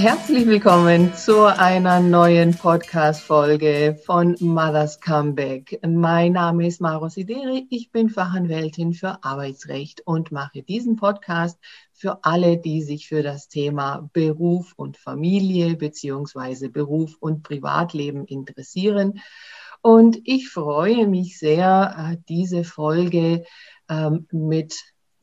Herzlich willkommen zu einer neuen Podcast-Folge von Mother's Comeback. Mein Name ist Maro Sideri. Ich bin Fachanwältin für Arbeitsrecht und mache diesen Podcast für alle, die sich für das Thema Beruf und Familie beziehungsweise Beruf und Privatleben interessieren. Und ich freue mich sehr, äh, diese Folge ähm, mit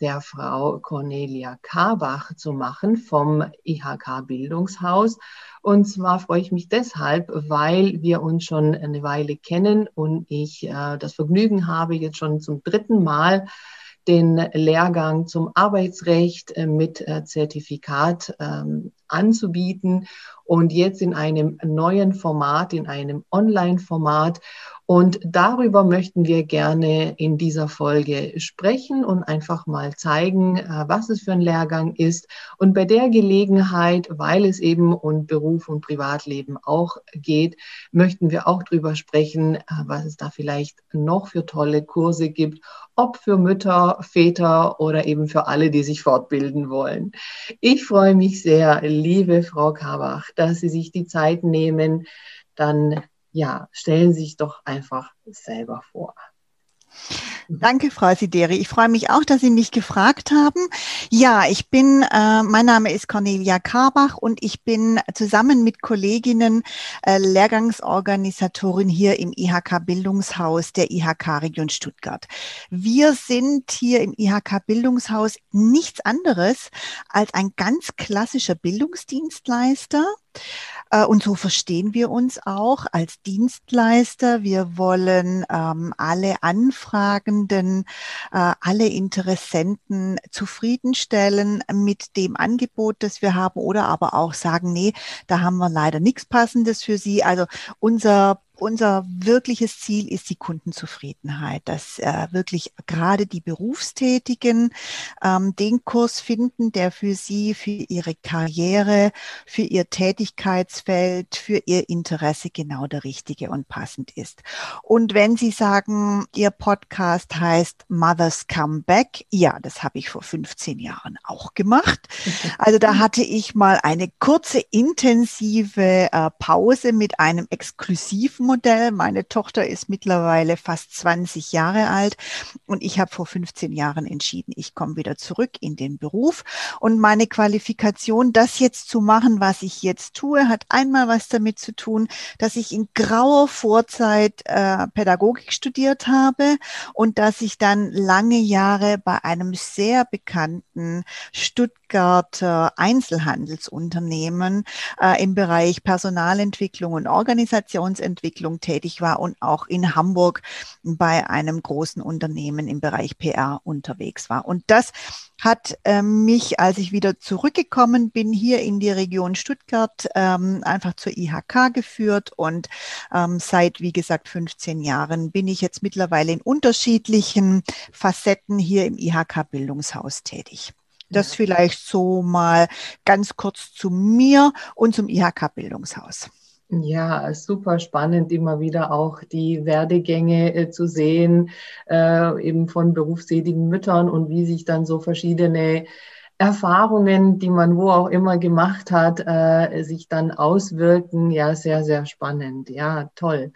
der Frau Cornelia Karbach zu machen vom IHK Bildungshaus. Und zwar freue ich mich deshalb, weil wir uns schon eine Weile kennen und ich äh, das Vergnügen habe, jetzt schon zum dritten Mal den Lehrgang zum Arbeitsrecht äh, mit äh, Zertifikat ähm, anzubieten und jetzt in einem neuen Format, in einem Online-Format. Und darüber möchten wir gerne in dieser Folge sprechen und einfach mal zeigen, äh, was es für ein Lehrgang ist. Und bei der Gelegenheit, weil es eben um Beruf und Privatleben auch geht, möchten wir auch darüber sprechen, äh, was es da vielleicht noch für tolle Kurse gibt, ob für Mütter, Väter oder eben für alle, die sich fortbilden wollen. Ich freue mich sehr, liebe Frau Kabach, dass Sie sich die Zeit nehmen, dann ja, stellen Sie sich doch einfach selber vor. Danke, Frau Sideri. Ich freue mich auch, dass Sie mich gefragt haben. Ja, ich bin, äh, mein Name ist Cornelia Karbach und ich bin zusammen mit Kolleginnen äh, Lehrgangsorganisatorin hier im IHK Bildungshaus der IHK Region Stuttgart. Wir sind hier im IHK Bildungshaus nichts anderes als ein ganz klassischer Bildungsdienstleister und so verstehen wir uns auch als Dienstleister. Wir wollen ähm, alle Anfragenden, äh, alle Interessenten zufriedenstellen mit dem Angebot, das wir haben oder aber auch sagen, nee, da haben wir leider nichts Passendes für Sie. Also unser unser wirkliches Ziel ist die Kundenzufriedenheit, dass äh, wirklich gerade die Berufstätigen ähm, den Kurs finden, der für sie, für ihre Karriere, für ihr Tätigkeitsfeld, für ihr Interesse genau der richtige und passend ist. Und wenn Sie sagen, Ihr Podcast heißt Mother's Comeback, ja, das habe ich vor 15 Jahren auch gemacht. Also da hatte ich mal eine kurze, intensive äh, Pause mit einem exklusiven Modell. Meine Tochter ist mittlerweile fast 20 Jahre alt und ich habe vor 15 Jahren entschieden, ich komme wieder zurück in den Beruf. Und meine Qualifikation, das jetzt zu machen, was ich jetzt tue, hat einmal was damit zu tun, dass ich in grauer Vorzeit äh, Pädagogik studiert habe und dass ich dann lange Jahre bei einem sehr bekannten Stuttgarter Einzelhandelsunternehmen äh, im Bereich Personalentwicklung und Organisationsentwicklung Entwicklung tätig war und auch in Hamburg bei einem großen Unternehmen im Bereich PR unterwegs war. Und das hat äh, mich, als ich wieder zurückgekommen bin, hier in die Region Stuttgart ähm, einfach zur IHK geführt. Und ähm, seit, wie gesagt, 15 Jahren bin ich jetzt mittlerweile in unterschiedlichen Facetten hier im IHK-Bildungshaus tätig. Das vielleicht so mal ganz kurz zu mir und zum IHK-Bildungshaus. Ja, super spannend, immer wieder auch die Werdegänge äh, zu sehen, äh, eben von berufstätigen Müttern und wie sich dann so verschiedene Erfahrungen, die man wo auch immer gemacht hat, äh, sich dann auswirken. Ja, sehr, sehr spannend. Ja, toll.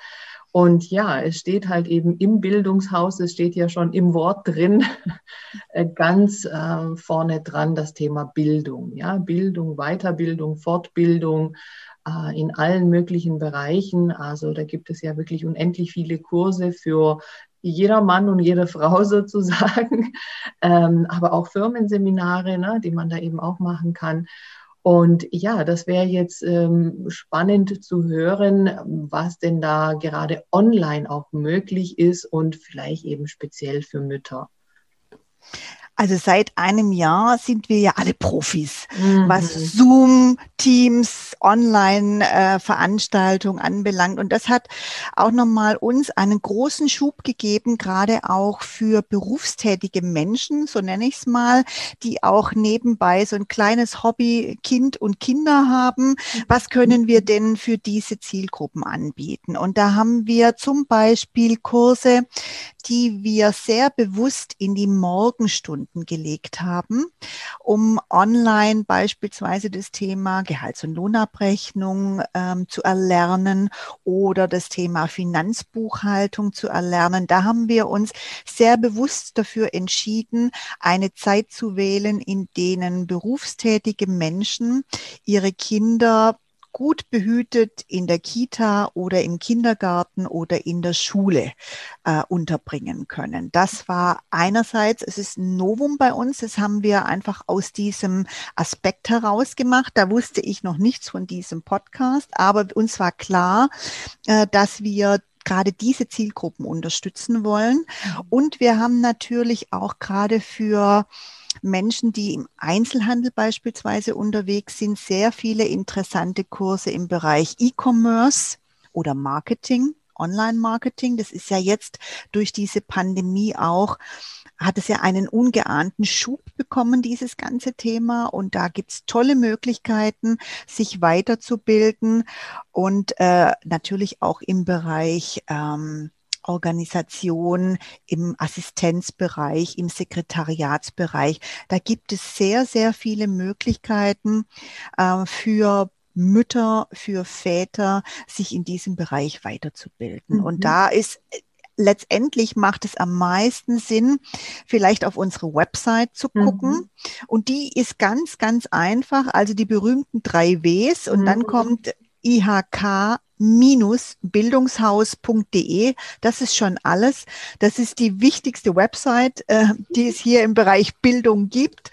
Und ja, es steht halt eben im Bildungshaus, es steht ja schon im Wort drin, äh, ganz äh, vorne dran das Thema Bildung. Ja, Bildung, Weiterbildung, Fortbildung in allen möglichen Bereichen. Also da gibt es ja wirklich unendlich viele Kurse für jeder Mann und jede Frau sozusagen, ähm, aber auch Firmenseminare, ne, die man da eben auch machen kann. Und ja, das wäre jetzt ähm, spannend zu hören, was denn da gerade online auch möglich ist und vielleicht eben speziell für Mütter. Also seit einem Jahr sind wir ja alle Profis, mhm. was Zoom, Teams, Online-Veranstaltungen anbelangt. Und das hat auch nochmal uns einen großen Schub gegeben, gerade auch für berufstätige Menschen, so nenne ich es mal, die auch nebenbei so ein kleines Hobby Kind und Kinder haben. Was können wir denn für diese Zielgruppen anbieten? Und da haben wir zum Beispiel Kurse, die wir sehr bewusst in die Morgenstunden Schwerpunkten gelegt haben, um online beispielsweise das Thema Gehalts- und Lohnabrechnung ähm, zu erlernen oder das Thema Finanzbuchhaltung zu erlernen. Da haben wir uns sehr bewusst dafür entschieden, eine Zeit zu wählen, in denen berufstätige Menschen ihre Kinder gut behütet in der Kita oder im Kindergarten oder in der Schule äh, unterbringen können. Das war einerseits, es ist ein Novum bei uns, das haben wir einfach aus diesem Aspekt heraus gemacht. Da wusste ich noch nichts von diesem Podcast, aber uns war klar, äh, dass wir gerade diese Zielgruppen unterstützen wollen. Mhm. Und wir haben natürlich auch gerade für Menschen, die im Einzelhandel beispielsweise unterwegs sind, sehr viele interessante Kurse im Bereich E-Commerce oder Marketing, Online-Marketing. Das ist ja jetzt durch diese Pandemie auch hat es ja einen ungeahnten Schub bekommen, dieses ganze Thema. Und da gibt's tolle Möglichkeiten, sich weiterzubilden und äh, natürlich auch im Bereich ähm, Organisation, im Assistenzbereich, im Sekretariatsbereich. Da gibt es sehr, sehr viele Möglichkeiten äh, für Mütter, für Väter, sich in diesem Bereich weiterzubilden. Mhm. Und da ist letztendlich macht es am meisten Sinn, vielleicht auf unsere Website zu gucken. Mhm. Und die ist ganz, ganz einfach. Also die berühmten drei Ws. Und mhm. dann kommt IHK bildungshaus.de. Das ist schon alles. Das ist die wichtigste Website, äh, die es hier im Bereich Bildung gibt.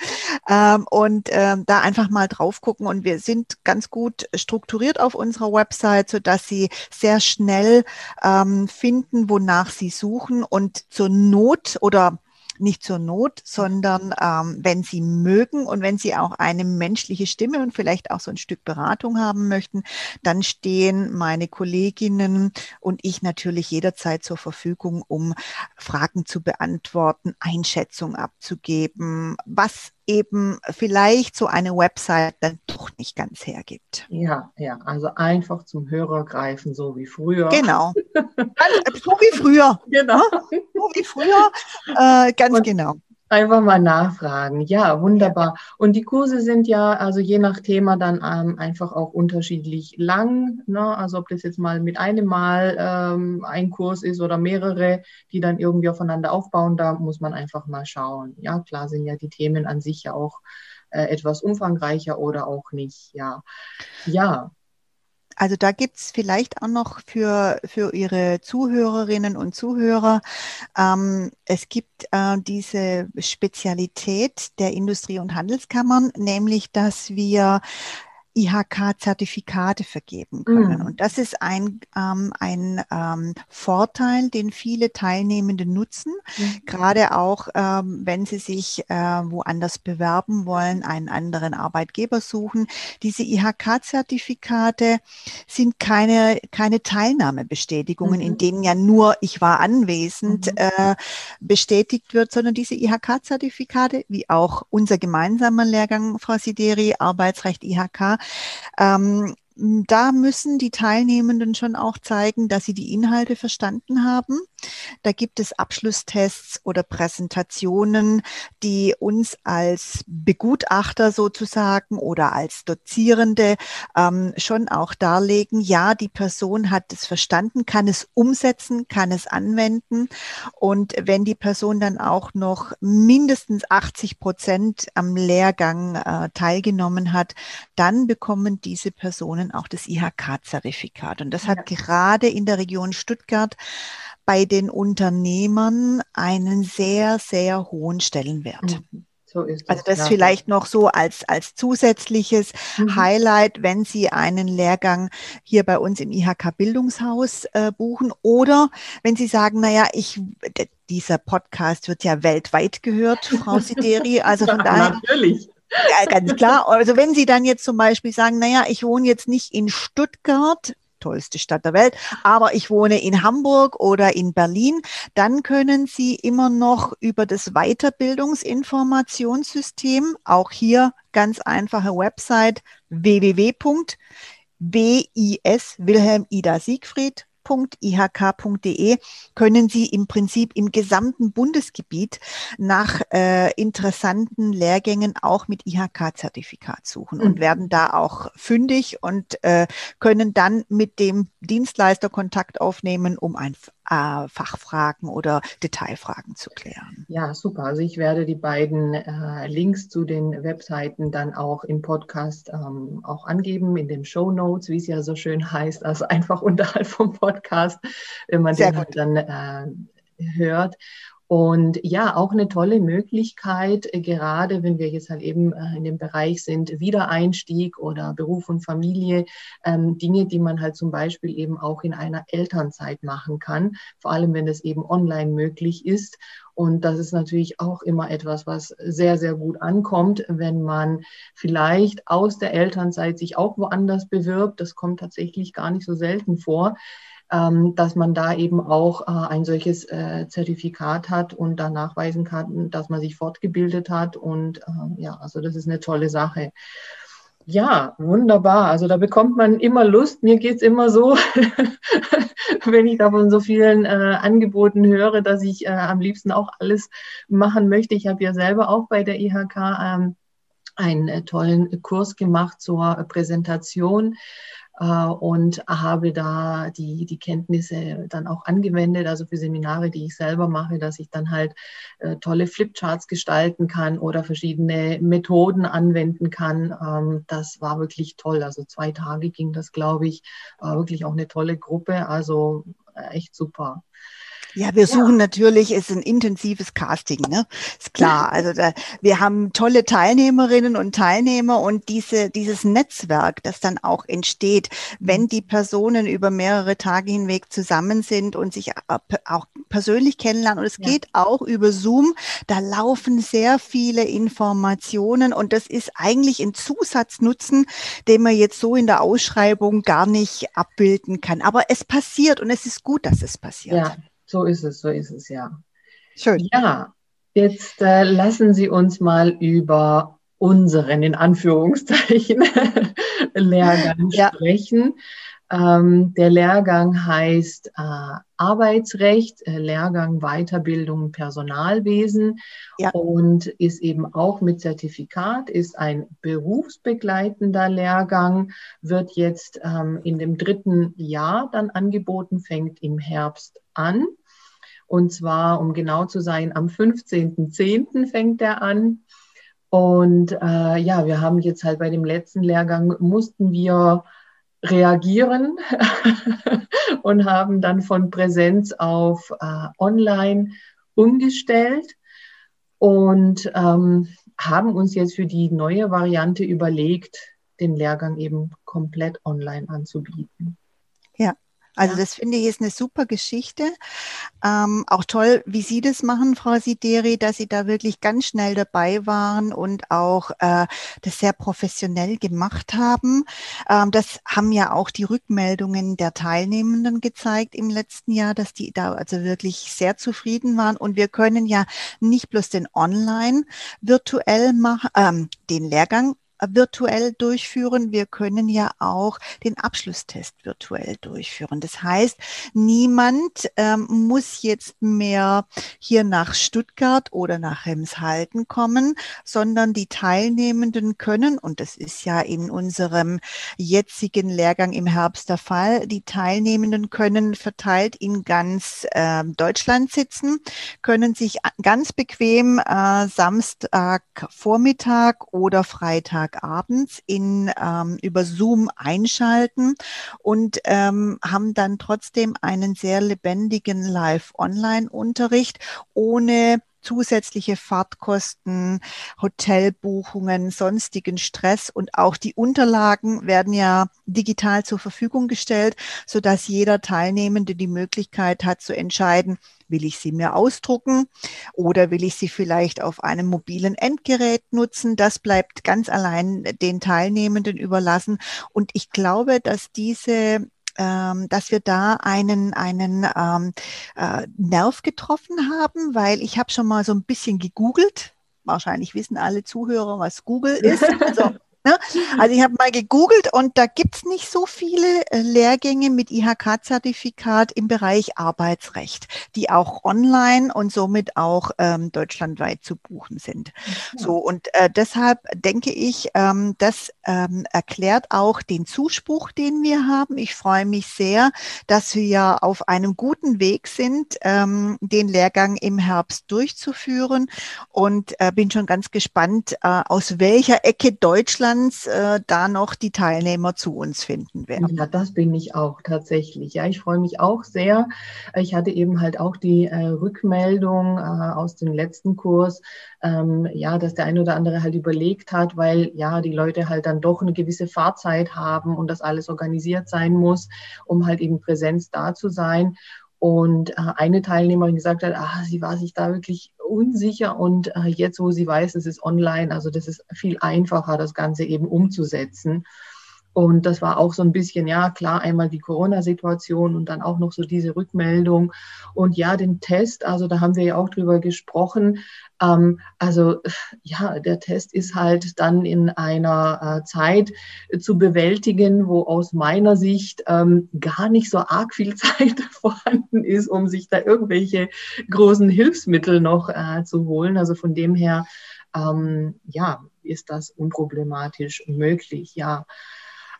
Ähm, und ähm, da einfach mal drauf gucken. Und wir sind ganz gut strukturiert auf unserer Website, so dass Sie sehr schnell ähm, finden, wonach Sie suchen und zur Not oder nicht zur Not, sondern ähm, wenn Sie mögen und wenn Sie auch eine menschliche Stimme und vielleicht auch so ein Stück Beratung haben möchten, dann stehen meine Kolleginnen und ich natürlich jederzeit zur Verfügung, um Fragen zu beantworten, Einschätzung abzugeben, was eben vielleicht so eine Website dann doch nicht ganz hergibt. Ja, ja, also einfach zum Hörer greifen, so wie früher. Genau. so wie früher. Genau. So wie früher, äh, ganz Und genau. Einfach mal nachfragen. Ja, wunderbar. Und die Kurse sind ja, also je nach Thema dann ähm, einfach auch unterschiedlich lang. Ne? Also ob das jetzt mal mit einem Mal ähm, ein Kurs ist oder mehrere, die dann irgendwie aufeinander aufbauen, da muss man einfach mal schauen. Ja, klar sind ja die Themen an sich ja auch äh, etwas umfangreicher oder auch nicht. Ja, ja. Also da gibt's vielleicht auch noch für, für Ihre Zuhörerinnen und Zuhörer, ähm, es gibt äh, diese Spezialität der Industrie- und Handelskammern, nämlich dass wir IHK-Zertifikate vergeben können. Mm. Und das ist ein, ähm, ein ähm, Vorteil, den viele Teilnehmende nutzen, mm. gerade auch, ähm, wenn sie sich äh, woanders bewerben wollen, einen anderen Arbeitgeber suchen. Diese IHK-Zertifikate sind keine, keine Teilnahmebestätigungen, mm. in mhm. denen ja nur ich war anwesend mhm. äh, bestätigt wird, sondern diese IHK-Zertifikate, wie auch unser gemeinsamer Lehrgang, Frau Sideri, Arbeitsrecht IHK, ähm, da müssen die Teilnehmenden schon auch zeigen, dass sie die Inhalte verstanden haben. Da gibt es Abschlusstests oder Präsentationen, die uns als Begutachter sozusagen oder als Dozierende ähm, schon auch darlegen, ja, die Person hat es verstanden, kann es umsetzen, kann es anwenden. Und wenn die Person dann auch noch mindestens 80 Prozent am Lehrgang äh, teilgenommen hat, dann bekommen diese Personen Unternehmen auch das IHK-Zertifikat. Und das hat gerade in der Region Stuttgart bei den Unternehmern einen sehr, sehr hohen Stellenwert. Mhm. So ist also das ja. vielleicht noch so als, als zusätzliches mhm. Highlight, wenn Sie einen Lehrgang hier bei uns im IHK Bildungshaus äh, buchen oder wenn Sie sagen, naja, ich, dieser Podcast wird ja weltweit gehört, Frau Sideri, also von daher. Natürlich. Ja, ganz klar. Also wenn Sie dann jetzt zum Beispiel sagen, naja, ich wohne jetzt nicht in Stuttgart, tollste Stadt der Welt, aber ich wohne in Hamburg oder in Berlin, dann können Sie immer noch über das Weiterbildungsinformationssystem, auch hier ganz einfache Website www.bis Wilhelm Ida Siegfried www.ihk.de können Sie im Prinzip im gesamten Bundesgebiet nach äh, interessanten Lehrgängen auch mit IHK-Zertifikat suchen und mhm. werden da auch fündig und äh, können dann mit dem Dienstleister Kontakt aufnehmen, um ein äh, Fachfragen oder Detailfragen zu klären. Ja, super. Also ich werde die beiden äh, Links zu den Webseiten dann auch im Podcast ähm, auch angeben, in den Show Notes, wie es ja so schön heißt, also einfach unterhalb vom Podcast, wenn man Sehr den halt dann äh, hört. Und ja, auch eine tolle Möglichkeit, äh, gerade wenn wir jetzt halt eben äh, in dem Bereich sind, Wiedereinstieg oder Beruf und Familie, ähm, Dinge, die man halt zum Beispiel eben auch in einer Elternzeit machen kann, vor allem wenn es eben online möglich ist. Und das ist natürlich auch immer etwas, was sehr, sehr gut ankommt, wenn man vielleicht aus der Elternzeit sich auch woanders bewirbt. Das kommt tatsächlich gar nicht so selten vor dass man da eben auch äh, ein solches äh, Zertifikat hat und dann nachweisen kann, dass man sich fortgebildet hat. Und äh, ja, also das ist eine tolle Sache. Ja, wunderbar. Also da bekommt man immer Lust. Mir geht's immer so, wenn ich davon so vielen äh, Angeboten höre, dass ich äh, am liebsten auch alles machen möchte. Ich habe ja selber auch bei der IHK ähm, einen äh, tollen Kurs gemacht zur Präsentation und habe da die, die Kenntnisse dann auch angewendet, also für Seminare, die ich selber mache, dass ich dann halt äh, tolle Flipcharts gestalten kann oder verschiedene Methoden anwenden kann. Ähm, das war wirklich toll. Also zwei Tage ging das, glaube ich, war wirklich auch eine tolle Gruppe. Also äh, echt super. Ja, wir suchen ja. natürlich, ist ein intensives Casting, ne? Ist klar. Also da, wir haben tolle Teilnehmerinnen und Teilnehmer und diese, dieses Netzwerk, das dann auch entsteht, wenn mhm. die Personen über mehrere Tage hinweg zusammen sind und sich auch persönlich kennenlernen. Und es ja. geht auch über Zoom. Da laufen sehr viele Informationen und das ist eigentlich ein Zusatznutzen, den man jetzt so in der Ausschreibung gar nicht abbilden kann. Aber es passiert und es ist gut, dass es passiert. Ja. So ist es, so ist es, ja. Schön. Ja, jetzt äh, lassen Sie uns mal über unseren, in Anführungszeichen, Lehrgang ja. sprechen. Ähm, der Lehrgang heißt äh, Arbeitsrecht, äh, Lehrgang Weiterbildung Personalwesen ja. und ist eben auch mit Zertifikat, ist ein berufsbegleitender Lehrgang, wird jetzt ähm, in dem dritten Jahr dann angeboten, fängt im Herbst an. Und zwar, um genau zu sein, am 15.10. fängt er an. Und äh, ja, wir haben jetzt halt bei dem letzten Lehrgang mussten wir reagieren und haben dann von Präsenz auf äh, Online umgestellt und ähm, haben uns jetzt für die neue Variante überlegt, den Lehrgang eben komplett online anzubieten. Also ja. das finde ich ist eine super Geschichte. Ähm, auch toll, wie Sie das machen, Frau Sideri, dass Sie da wirklich ganz schnell dabei waren und auch äh, das sehr professionell gemacht haben. Ähm, das haben ja auch die Rückmeldungen der Teilnehmenden gezeigt im letzten Jahr, dass die da also wirklich sehr zufrieden waren. Und wir können ja nicht bloß den Online virtuell machen, ähm, den Lehrgang virtuell durchführen. Wir können ja auch den Abschlusstest virtuell durchführen. Das heißt, niemand ähm, muss jetzt mehr hier nach Stuttgart oder nach Remshalden kommen, sondern die Teilnehmenden können, und das ist ja in unserem jetzigen Lehrgang im Herbst der Fall, die Teilnehmenden können verteilt in ganz äh, Deutschland sitzen, können sich ganz bequem äh, Samstag oder Freitag Freitagabends in, ähm, über Zoom einschalten und ähm, haben dann trotzdem einen sehr lebendigen Live-Online-Unterricht ohne zusätzliche Fahrtkosten, Hotelbuchungen, sonstigen Stress und auch die Unterlagen werden ja digital zur Verfügung gestellt, so dass jeder Teilnehmende die Möglichkeit hat zu entscheiden, will ich sie mir ausdrucken oder will ich sie vielleicht auf einem mobilen Endgerät nutzen? Das bleibt ganz allein den Teilnehmenden überlassen. Und ich glaube, dass diese ähm, dass wir da einen, einen ähm, äh, Nerv getroffen haben, weil ich habe schon mal so ein bisschen gegoogelt. Wahrscheinlich wissen alle Zuhörer, was Google ist. Also Ne? Also ich habe mal gegoogelt und da gibt es nicht so viele äh, Lehrgänge mit IHK-Zertifikat im Bereich Arbeitsrecht, die auch online und somit auch ähm, deutschlandweit zu buchen sind. Ja. So und äh, deshalb denke ich, ähm, das ähm, erklärt auch den Zuspruch, den wir haben. Ich freue mich sehr, dass wir auf einem guten Weg sind, ähm, den Lehrgang im Herbst durchzuführen und äh, bin schon ganz gespannt, äh, aus welcher Ecke Deutschland Distanz äh, da noch die Teilnehmer zu uns finden werden. Ja, das bin ich auch tatsächlich. Ja, ich freue mich auch sehr. Ich hatte eben halt auch die äh, Rückmeldung äh, aus dem letzten Kurs, ähm, ja, dass der eine oder andere halt überlegt hat, weil ja die Leute halt dann doch eine gewisse Fahrzeit haben und das alles organisiert sein muss, um halt eben Präsenz da zu sein. Und äh, eine Teilnehmerin gesagt hat, ah, sie war sich da wirklich unsicher und äh, jetzt, wo sie weiß, es ist online, also das ist viel einfacher, das Ganze eben umzusetzen. Und das war auch so ein bisschen, ja, klar, einmal die Corona-Situation und dann auch noch so diese Rückmeldung. Und ja, den Test, also da haben wir ja auch drüber gesprochen. Ähm, also ja, der Test ist halt dann in einer äh, Zeit zu bewältigen, wo aus meiner Sicht ähm, gar nicht so arg viel Zeit vorhanden ist, um sich da irgendwelche großen Hilfsmittel noch äh, zu holen. Also von dem her, ähm, ja, ist das unproblematisch möglich, ja.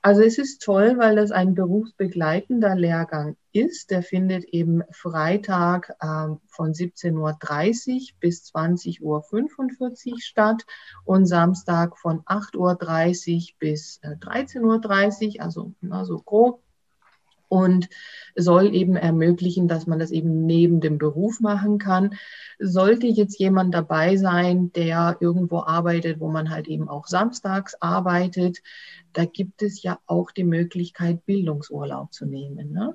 Also es ist toll, weil das ein berufsbegleitender Lehrgang ist. Der findet eben Freitag äh, von 17.30 Uhr bis 20.45 Uhr statt und Samstag von 8.30 Uhr bis äh, 13.30 Uhr, also na, so grob und soll eben ermöglichen, dass man das eben neben dem Beruf machen kann. Sollte jetzt jemand dabei sein, der irgendwo arbeitet, wo man halt eben auch samstags arbeitet, da gibt es ja auch die Möglichkeit, Bildungsurlaub zu nehmen. Ne?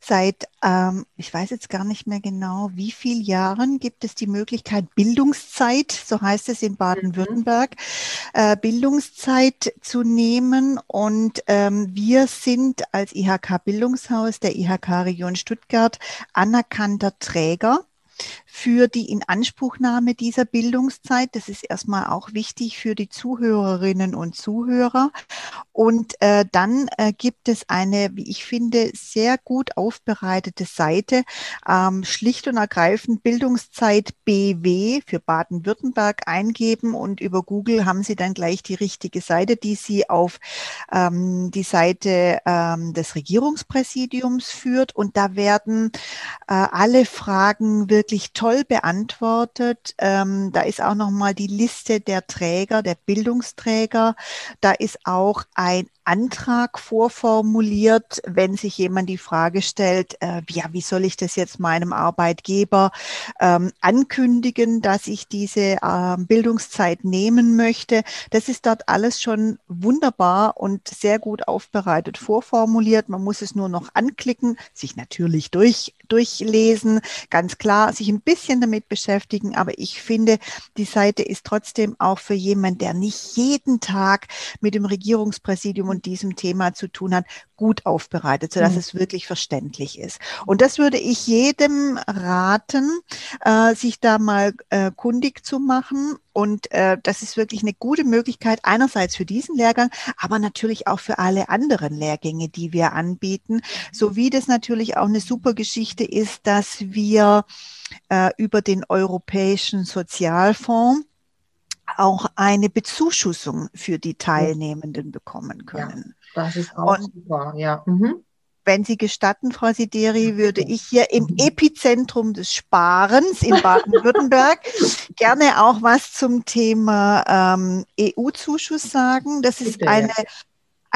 Seit, ähm, ich weiß jetzt gar nicht mehr genau, wie viele Jahren gibt es die Möglichkeit, Bildungszeit, so heißt es in Baden-Württemberg, mhm. äh, Bildungszeit zu nehmen. Und ähm, wir sind als IHK Bildungshaus der IHK Region Stuttgart anerkannter Träger für die Inanspruchnahme dieser Bildungszeit. Das ist erstmal auch wichtig für die Zuhörerinnen und Zuhörer. Und äh, dann äh, gibt es eine, wie ich finde, sehr gut aufbereitete Seite, ähm, schlicht und ergreifend Bildungszeit BW für Baden-Württemberg eingeben und über Google haben Sie dann gleich die richtige Seite, die Sie auf ähm, die Seite ähm, des Regierungspräsidiums führt. Und da werden äh, alle Fragen wirklich toll toll beantwortet. Ähm, da ist auch nochmal die Liste der Träger, der Bildungsträger. Da ist auch ein Antrag vorformuliert, wenn sich jemand die Frage stellt, äh, ja, wie soll ich das jetzt meinem Arbeitgeber ähm, ankündigen, dass ich diese äh, Bildungszeit nehmen möchte. Das ist dort alles schon wunderbar und sehr gut aufbereitet vorformuliert. Man muss es nur noch anklicken, sich natürlich durch, durchlesen, ganz klar, sich ein bisschen damit beschäftigen. Aber ich finde, die Seite ist trotzdem auch für jemanden, der nicht jeden Tag mit dem Regierungspräsidium und diesem Thema zu tun hat, gut aufbereitet, sodass mhm. es wirklich verständlich ist. Und das würde ich jedem raten, äh, sich da mal äh, kundig zu machen. Und äh, das ist wirklich eine gute Möglichkeit, einerseits für diesen Lehrgang, aber natürlich auch für alle anderen Lehrgänge, die wir anbieten. Sowie das natürlich auch eine super Geschichte ist, dass wir äh, über den Europäischen Sozialfonds auch eine Bezuschussung für die Teilnehmenden bekommen können. Das ist auch Und super, ja. Mhm. Wenn Sie gestatten, Frau Sideri, würde ich hier im mhm. Epizentrum des Sparens in Baden-Württemberg gerne auch was zum Thema ähm, EU-Zuschuss sagen. Das ist Bitte, eine ja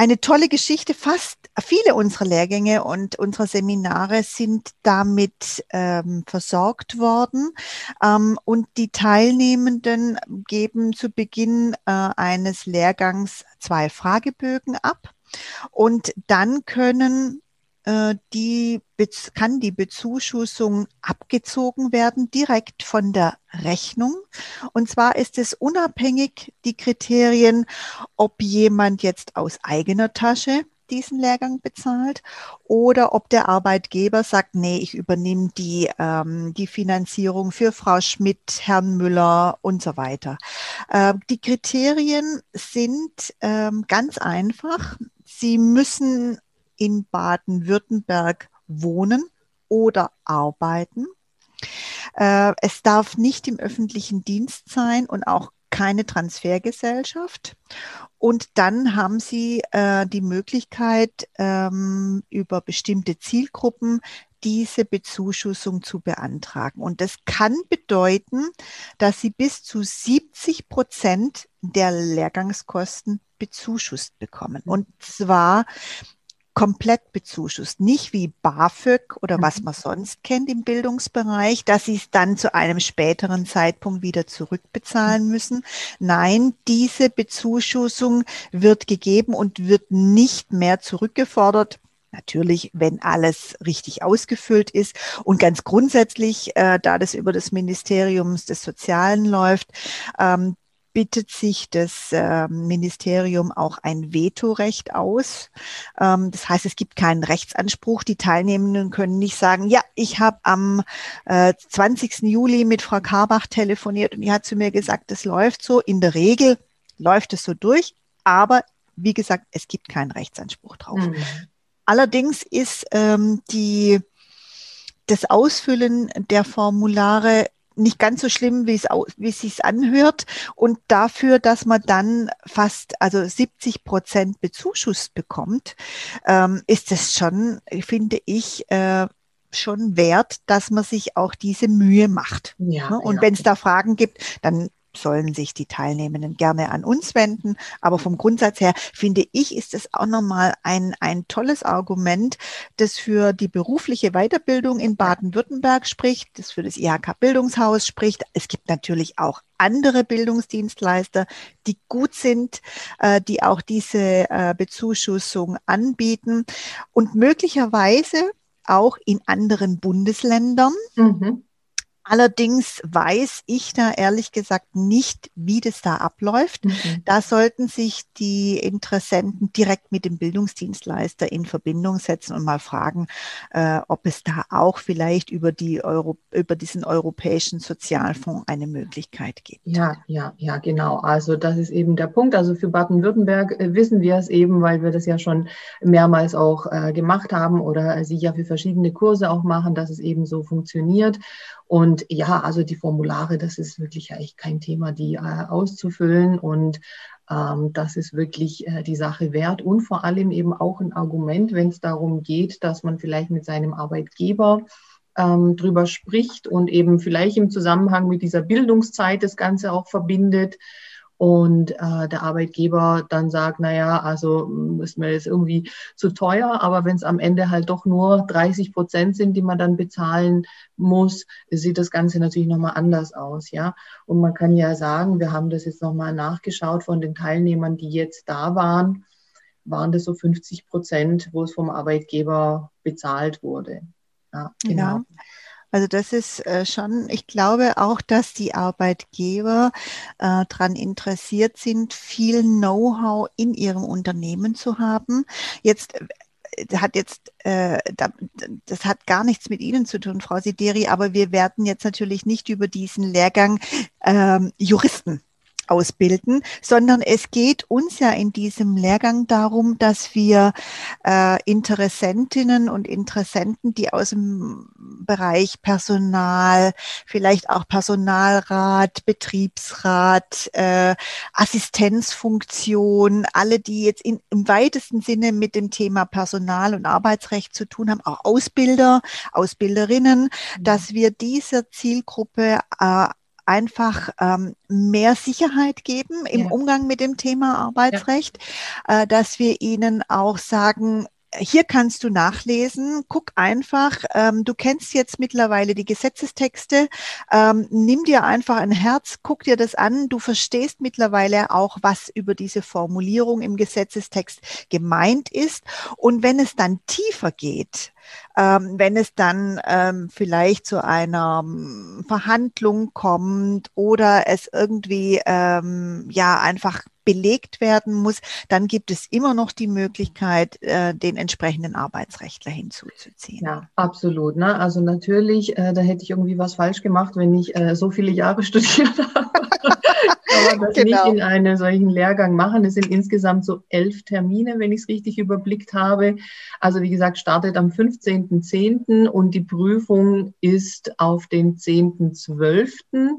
eine tolle Geschichte. Fast viele unserer Lehrgänge und unserer Seminare sind damit ähm, versorgt worden. Ähm, und die Teilnehmenden geben zu Beginn äh, eines Lehrgangs zwei Fragebögen ab. Und dann können äh, die kann die Bezuschussung abgezogen werden direkt von der Rechnung. Und zwar ist es unabhängig die Kriterien, ob jemand jetzt aus eigener Tasche diesen Lehrgang bezahlt oder ob der Arbeitgeber sagt, nee, ich übernehme die, ähm, die Finanzierung für Frau Schmidt, Herrn Müller und so weiter. Äh, die Kriterien sind ähm, ganz einfach. Sie müssen in Baden-Württemberg wohnen oder arbeiten. Äh, es darf nicht im öffentlichen Dienst sein und auch keine Transfergesellschaft. Und dann haben Sie äh, die Möglichkeit, ähm, über bestimmte Zielgruppen diese Bezuschussung zu beantragen. Und das kann bedeuten, dass Sie bis zu 70 Prozent der Lehrgangskosten bezuschusst bekommen. Und zwar komplett bezuschusst. Nicht wie BAföG oder was mhm. man sonst kennt im Bildungsbereich, dass sie es dann zu einem späteren Zeitpunkt wieder zurückbezahlen mhm. müssen. Nein, diese Bezuschussung wird gegeben und wird nicht mehr zurückgefordert. Natürlich, wenn alles richtig ausgefüllt ist. Und ganz grundsätzlich, äh, da das über das Ministerium des Sozialen läuft, ähm, bittet sich das äh, Ministerium auch ein Vetorecht aus. Ähm, das heißt, es gibt keinen Rechtsanspruch. Die Teilnehmenden können nicht sagen, ja, ich habe am äh, 20. Juli mit Frau Karbach telefoniert und die hat zu mir gesagt, das läuft so. In der Regel läuft es so durch, aber wie gesagt, es gibt keinen Rechtsanspruch drauf. Mhm. Allerdings ist ähm, die das Ausfüllen der Formulare nicht ganz so schlimm, wie es, wie es sich anhört. Und dafür, dass man dann fast, also 70 Prozent bezuschusst bekommt, ähm, ist es schon, finde ich, äh, schon wert, dass man sich auch diese Mühe macht. Ja, ne? Und ja. wenn es da Fragen gibt, dann sollen sich die Teilnehmenden gerne an uns wenden. Aber vom Grundsatz her finde ich, ist es auch nochmal ein, ein tolles Argument, das für die berufliche Weiterbildung in Baden-Württemberg spricht, das für das IHK Bildungshaus spricht. Es gibt natürlich auch andere Bildungsdienstleister, die gut sind, äh, die auch diese äh, Bezuschussung anbieten und möglicherweise auch in anderen Bundesländern. Mhm. Allerdings weiß ich da ehrlich gesagt nicht, wie das da abläuft. Mhm. Da sollten sich die Interessenten direkt mit dem Bildungsdienstleister in Verbindung setzen und mal fragen, äh, ob es da auch vielleicht über, die Euro, über diesen europäischen Sozialfonds eine Möglichkeit gibt. Ja, ja, ja, genau. Also das ist eben der Punkt. Also für Baden-Württemberg äh, wissen wir es eben, weil wir das ja schon mehrmals auch äh, gemacht haben oder Sie ja für verschiedene Kurse auch machen, dass es eben so funktioniert. Und ja, also die Formulare, das ist wirklich eigentlich kein Thema, die äh, auszufüllen. Und ähm, das ist wirklich äh, die Sache wert und vor allem eben auch ein Argument, wenn es darum geht, dass man vielleicht mit seinem Arbeitgeber ähm, drüber spricht und eben vielleicht im Zusammenhang mit dieser Bildungszeit das Ganze auch verbindet und äh, der Arbeitgeber dann sagt, naja, also hm, ist mir jetzt irgendwie zu teuer, aber wenn es am Ende halt doch nur 30 Prozent sind, die man dann bezahlen muss, sieht das Ganze natürlich nochmal anders aus, ja. Und man kann ja sagen, wir haben das jetzt nochmal nachgeschaut von den Teilnehmern, die jetzt da waren, waren das so 50 Prozent, wo es vom Arbeitgeber bezahlt wurde. Ja, genau. Ja. Also das ist äh, schon, ich glaube auch, dass die Arbeitgeber äh, daran interessiert sind, viel Know-how in ihrem Unternehmen zu haben. Jetzt äh, hat jetzt, äh, das hat gar nichts mit Ihnen zu tun, Frau Sideri, aber wir werden jetzt natürlich nicht über diesen Lehrgang ähm, Juristen ausbilden, sondern es geht uns ja in diesem Lehrgang darum, dass wir äh, Interessentinnen und Interessenten, die aus dem Bereich Personal, vielleicht auch Personalrat, Betriebsrat, äh, Assistenzfunktion, alle, die jetzt in, im weitesten Sinne mit dem Thema Personal und Arbeitsrecht zu tun haben, auch Ausbilder, Ausbilderinnen, mhm. dass wir dieser Zielgruppe äh, einfach ähm, mehr Sicherheit geben im ja. Umgang mit dem Thema Arbeitsrecht, ja. äh, dass wir ihnen auch sagen, hier kannst du nachlesen. Guck einfach, ähm, du kennst jetzt mittlerweile die Gesetzestexte. Ähm, nimm dir einfach ein Herz, guck dir das an. Du verstehst mittlerweile auch, was über diese Formulierung im Gesetzestext gemeint ist. Und wenn es dann tiefer geht, ähm, wenn es dann ähm, vielleicht zu einer ähm, Verhandlung kommt oder es irgendwie ähm, ja einfach belegt werden muss, dann gibt es immer noch die Möglichkeit, äh, den entsprechenden Arbeitsrechtler hinzuzuziehen. Ja, absolut. Ne? Also natürlich, äh, da hätte ich irgendwie was falsch gemacht, wenn ich äh, so viele Jahre studiert habe. Aber das genau. nicht in einem solchen Lehrgang machen. Es sind insgesamt so elf Termine, wenn ich es richtig überblickt habe. Also wie gesagt, startet am 15.10. und die Prüfung ist auf den 10.12.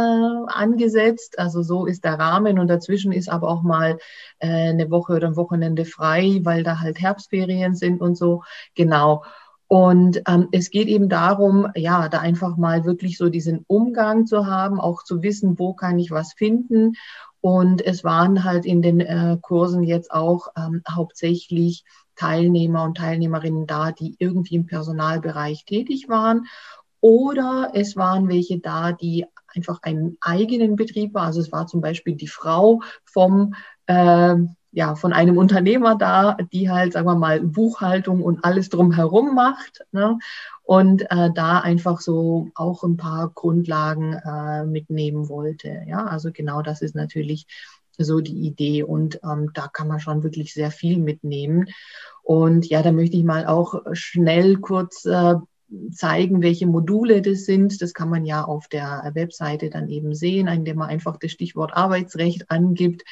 Äh, angesetzt. Also so ist der Rahmen und dazwischen ist aber auch mal äh, eine Woche oder ein Wochenende frei, weil da halt Herbstferien sind und so. Genau. Und ähm, es geht eben darum, ja, da einfach mal wirklich so diesen Umgang zu haben, auch zu wissen, wo kann ich was finden. Und es waren halt in den äh, Kursen jetzt auch ähm, hauptsächlich Teilnehmer und Teilnehmerinnen da, die irgendwie im Personalbereich tätig waren. Oder es waren welche da, die einfach einen eigenen Betrieb war. Also es war zum Beispiel die Frau vom äh, ja, von einem Unternehmer da, die halt, sagen wir mal, Buchhaltung und alles drumherum macht. Ne? Und äh, da einfach so auch ein paar Grundlagen äh, mitnehmen wollte. Ja, also genau das ist natürlich so die Idee. Und ähm, da kann man schon wirklich sehr viel mitnehmen. Und ja, da möchte ich mal auch schnell kurz äh, zeigen, welche Module das sind. Das kann man ja auf der Webseite dann eben sehen, indem man einfach das Stichwort Arbeitsrecht angibt.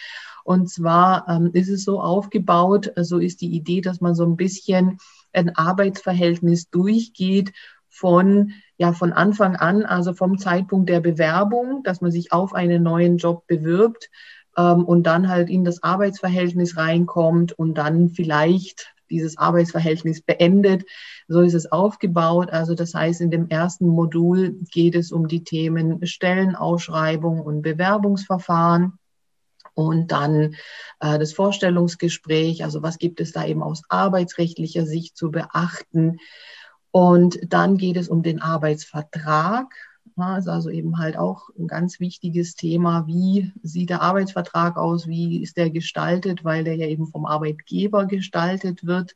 Und zwar ähm, ist es so aufgebaut, so also ist die Idee, dass man so ein bisschen ein Arbeitsverhältnis durchgeht von ja von Anfang an, also vom Zeitpunkt der Bewerbung, dass man sich auf einen neuen Job bewirbt ähm, und dann halt in das Arbeitsverhältnis reinkommt und dann vielleicht dieses Arbeitsverhältnis beendet. So ist es aufgebaut. Also das heißt, in dem ersten Modul geht es um die Themen Stellenausschreibung und Bewerbungsverfahren und dann äh, das Vorstellungsgespräch, also was gibt es da eben aus arbeitsrechtlicher Sicht zu beachten. Und dann geht es um den Arbeitsvertrag. Ja, ist also eben halt auch ein ganz wichtiges Thema. Wie sieht der Arbeitsvertrag aus? Wie ist der gestaltet? Weil der ja eben vom Arbeitgeber gestaltet wird.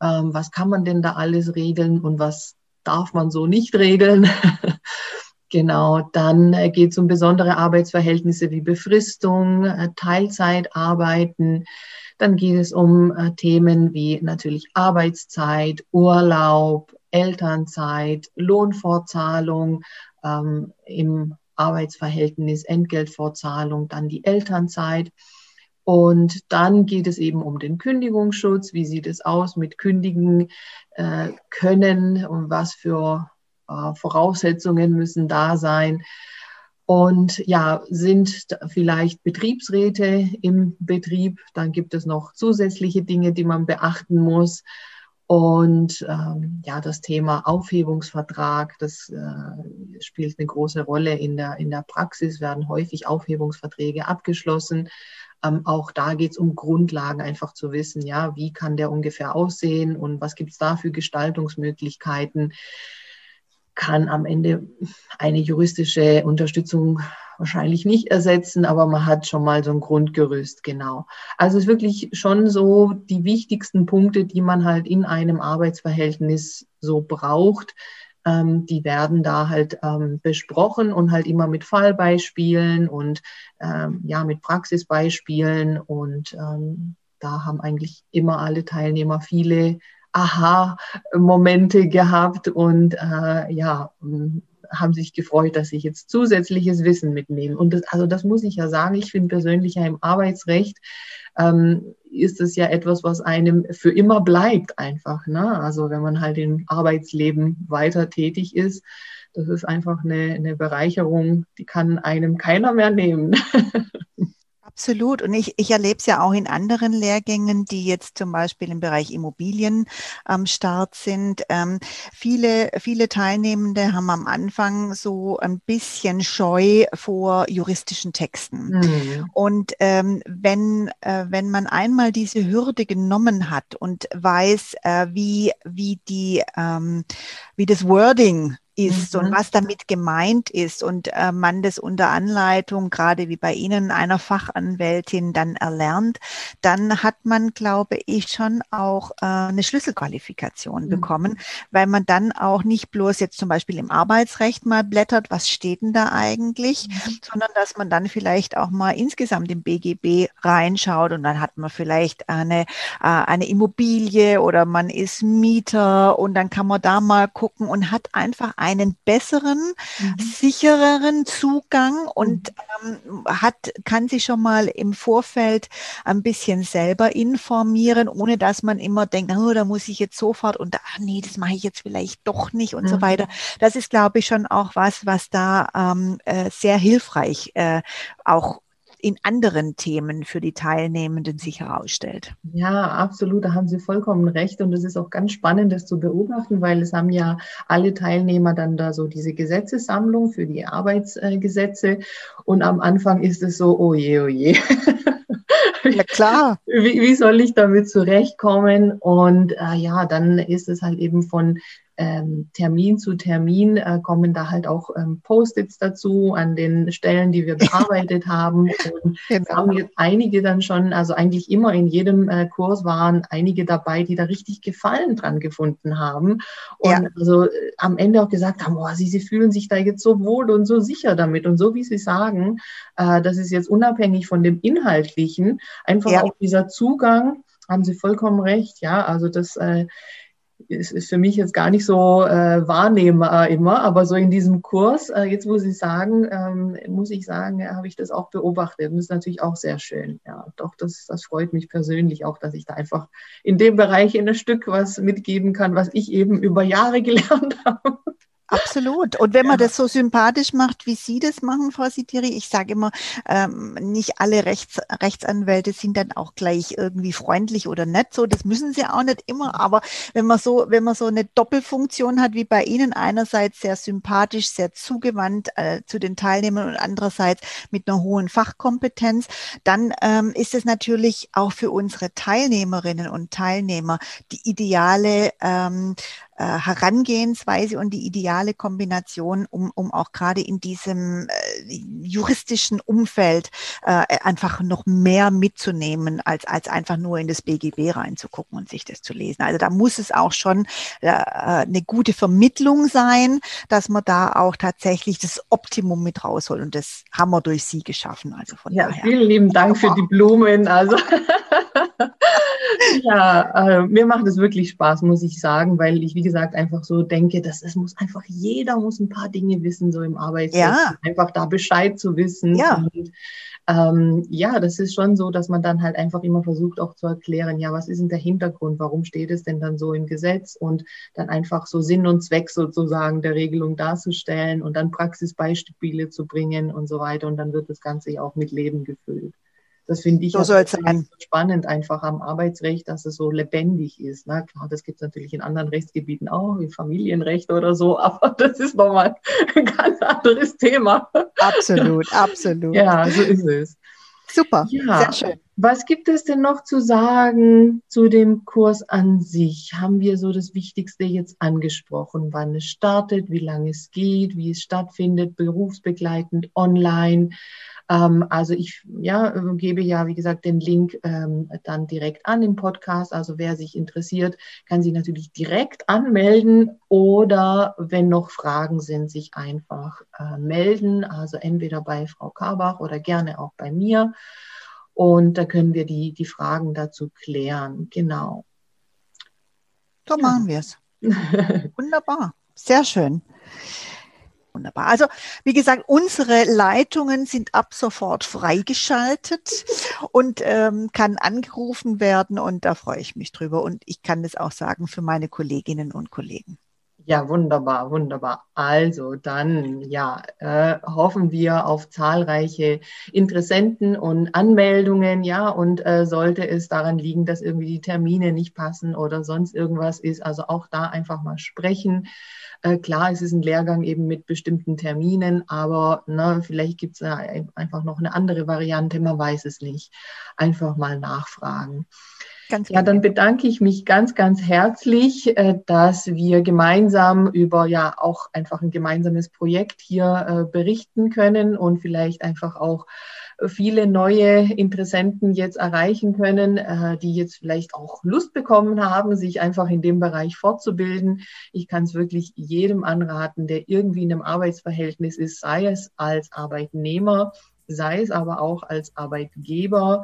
Ähm, was kann man denn da alles regeln und was darf man so nicht regeln? Genau, dann äh, geht es um besondere Arbeitsverhältnisse wie Befristung, äh, Teilzeitarbeiten. Dann geht es um äh, Themen wie natürlich Arbeitszeit, Urlaub, Elternzeit, Lohnfortzahlung ähm, im Arbeitsverhältnis, Entgeltfortzahlung, dann die Elternzeit. Und dann geht es eben um den Kündigungsschutz. Wie sieht es aus mit Kündigen äh, können und was für äh, Voraussetzungen müssen da sein. Und ja, sind vielleicht Betriebsräte im Betrieb, dann gibt es noch zusätzliche Dinge, die man beachten muss. Und ähm, ja, das Thema Aufhebungsvertrag, das äh, spielt eine große Rolle in der, in der Praxis, werden häufig Aufhebungsverträge abgeschlossen. Ähm, auch da geht es um Grundlagen, einfach zu wissen, ja, wie kann der ungefähr aussehen und was gibt es da für Gestaltungsmöglichkeiten kann am Ende eine juristische Unterstützung wahrscheinlich nicht ersetzen, aber man hat schon mal so ein Grundgerüst, genau. Also es ist wirklich schon so die wichtigsten Punkte, die man halt in einem Arbeitsverhältnis so braucht, ähm, die werden da halt ähm, besprochen und halt immer mit Fallbeispielen und ähm, ja, mit Praxisbeispielen und ähm, da haben eigentlich immer alle Teilnehmer viele Aha-Momente gehabt und äh, ja, haben sich gefreut, dass ich jetzt zusätzliches Wissen mitnehme. Und das, also das muss ich ja sagen, ich finde persönlich ja im Arbeitsrecht ähm, ist es ja etwas, was einem für immer bleibt einfach. Ne? Also wenn man halt im Arbeitsleben weiter tätig ist, das ist einfach eine, eine Bereicherung, die kann einem keiner mehr nehmen. Absolut. Und ich, ich erlebe es ja auch in anderen Lehrgängen, die jetzt zum Beispiel im Bereich Immobilien am Start sind. Ähm, viele, viele Teilnehmende haben am Anfang so ein bisschen Scheu vor juristischen Texten. Mhm. Und ähm, wenn, äh, wenn man einmal diese Hürde genommen hat und weiß, äh, wie, wie die, ähm, wie das Wording ist mhm. und was damit gemeint ist und äh, man das unter Anleitung, gerade wie bei Ihnen, einer Fachanwältin dann erlernt, dann hat man, glaube ich, schon auch äh, eine Schlüsselqualifikation mhm. bekommen, weil man dann auch nicht bloß jetzt zum Beispiel im Arbeitsrecht mal blättert, was steht denn da eigentlich, mhm. sondern dass man dann vielleicht auch mal insgesamt im BGB reinschaut und dann hat man vielleicht eine, äh, eine Immobilie oder man ist Mieter und dann kann man da mal gucken und hat einfach einen besseren, mhm. sichereren Zugang und mhm. ähm, hat, kann sich schon mal im Vorfeld ein bisschen selber informieren, ohne dass man immer denkt, oh, da muss ich jetzt sofort und ach nee, das mache ich jetzt vielleicht doch nicht und mhm. so weiter. Das ist, glaube ich, schon auch was, was da ähm, äh, sehr hilfreich äh, auch in anderen Themen für die Teilnehmenden sich herausstellt. Ja, absolut, da haben Sie vollkommen recht. Und es ist auch ganz spannend, das zu beobachten, weil es haben ja alle Teilnehmer dann da so diese Gesetzessammlung für die Arbeitsgesetze. Und am Anfang ist es so, oh je, oh je. Ja, klar. Wie, wie soll ich damit zurechtkommen? Und äh, ja, dann ist es halt eben von ähm, Termin zu Termin äh, kommen da halt auch ähm, Post-its dazu an den Stellen, die wir bearbeitet haben. Und genau. haben jetzt einige dann schon, also eigentlich immer in jedem äh, Kurs waren einige dabei, die da richtig Gefallen dran gefunden haben. Und ja. also äh, am Ende auch gesagt haben, boah, sie, sie fühlen sich da jetzt so wohl und so sicher damit. Und so wie Sie sagen, äh, das ist jetzt unabhängig von dem Inhaltlichen, einfach ja. auch dieser Zugang, haben Sie vollkommen recht, ja, also das äh, ist, ist für mich jetzt gar nicht so äh, wahrnehmbar immer, aber so in diesem Kurs, äh, jetzt muss ich sagen, ähm, muss ich sagen, ja, habe ich das auch beobachtet. Und das ist natürlich auch sehr schön. Ja, doch, das, das freut mich persönlich auch, dass ich da einfach in dem Bereich in ein Stück was mitgeben kann, was ich eben über Jahre gelernt habe. Absolut. Und wenn man ja. das so sympathisch macht, wie Sie das machen, Frau Sitiri, ich sage immer, ähm, nicht alle Rechts, Rechtsanwälte sind dann auch gleich irgendwie freundlich oder nett. So, das müssen sie auch nicht immer. Aber wenn man so, wenn man so eine Doppelfunktion hat wie bei Ihnen, einerseits sehr sympathisch, sehr zugewandt äh, zu den Teilnehmern und andererseits mit einer hohen Fachkompetenz, dann ähm, ist es natürlich auch für unsere Teilnehmerinnen und Teilnehmer die ideale ähm, äh, Herangehensweise und die ideale Kombination, um, um auch gerade in diesem äh, juristischen Umfeld äh, einfach noch mehr mitzunehmen, als, als einfach nur in das BGB reinzugucken und sich das zu lesen. Also da muss es auch schon äh, eine gute Vermittlung sein, dass man da auch tatsächlich das Optimum mit rausholt. Und das haben wir durch Sie geschaffen. Also von ja, daher. vielen lieben Dank für die Blumen. Also ja, äh, mir macht es wirklich Spaß, muss ich sagen, weil ich, wie gesagt, einfach so denke, dass es muss einfach jeder muss ein paar Dinge wissen, so im Arbeitsleben. Ja. Einfach da Bescheid zu wissen. Ja. Und, ähm, ja, das ist schon so, dass man dann halt einfach immer versucht auch zu erklären, ja, was ist denn der Hintergrund? Warum steht es denn dann so im Gesetz? Und dann einfach so Sinn und Zweck sozusagen der Regelung darzustellen und dann Praxisbeispiele zu bringen und so weiter. Und dann wird das Ganze ja auch mit Leben gefüllt. Das finde ich so soll sein. spannend einfach am Arbeitsrecht, dass es so lebendig ist. Na klar, das gibt es natürlich in anderen Rechtsgebieten auch, wie Familienrecht oder so, aber das ist nochmal ein ganz anderes Thema. Absolut, absolut. Ja, so ist es. Super, ja. sehr schön. Was gibt es denn noch zu sagen zu dem Kurs an sich? Haben wir so das Wichtigste jetzt angesprochen, wann es startet, wie lange es geht, wie es stattfindet, berufsbegleitend, online? Ähm, also ich ja, gebe ja, wie gesagt, den Link ähm, dann direkt an im Podcast. Also wer sich interessiert, kann sich natürlich direkt anmelden oder wenn noch Fragen sind, sich einfach äh, melden. Also entweder bei Frau Karbach oder gerne auch bei mir. Und da können wir die, die Fragen dazu klären. Genau. So machen wir es. Wunderbar. Sehr schön. Wunderbar. Also wie gesagt, unsere Leitungen sind ab sofort freigeschaltet und ähm, kann angerufen werden und da freue ich mich drüber. Und ich kann das auch sagen für meine Kolleginnen und Kollegen. Ja, wunderbar, wunderbar. Also dann, ja, äh, hoffen wir auf zahlreiche Interessenten und Anmeldungen, ja, und äh, sollte es daran liegen, dass irgendwie die Termine nicht passen oder sonst irgendwas ist, also auch da einfach mal sprechen. Äh, klar, es ist ein Lehrgang eben mit bestimmten Terminen, aber ne, vielleicht gibt es einfach noch eine andere Variante, man weiß es nicht. Einfach mal nachfragen. Ganz ja, dann bedanke ich mich ganz, ganz herzlich, äh, dass wir gemeinsam über ja auch einfach ein gemeinsames Projekt hier äh, berichten können und vielleicht einfach auch viele neue Interessenten jetzt erreichen können, äh, die jetzt vielleicht auch Lust bekommen haben, sich einfach in dem Bereich fortzubilden. Ich kann es wirklich jedem anraten, der irgendwie in einem Arbeitsverhältnis ist, sei es als Arbeitnehmer, sei es aber auch als Arbeitgeber.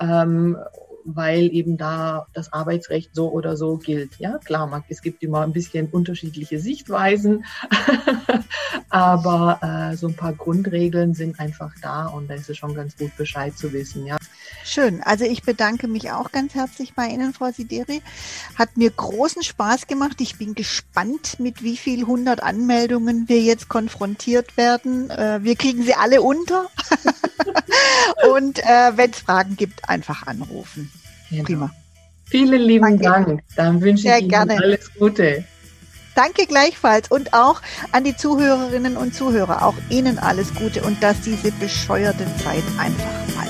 Ähm, weil eben da das Arbeitsrecht so oder so gilt. Ja, klar, es gibt immer ein bisschen unterschiedliche Sichtweisen, aber äh, so ein paar Grundregeln sind einfach da und da ist es schon ganz gut Bescheid zu wissen. Ja. Schön. Also ich bedanke mich auch ganz herzlich bei Ihnen, Frau Sideri. Hat mir großen Spaß gemacht. Ich bin gespannt, mit wie viel hundert Anmeldungen wir jetzt konfrontiert werden. Äh, wir kriegen sie alle unter. Und äh, wenn es Fragen gibt, einfach anrufen. Genau. Prima. Vielen lieben Danke. Dank. Dann wünsche Sehr ich Ihnen gerne. alles Gute. Danke gleichfalls und auch an die Zuhörerinnen und Zuhörer, auch Ihnen alles Gute und dass diese bescheuerte Zeit einfach mal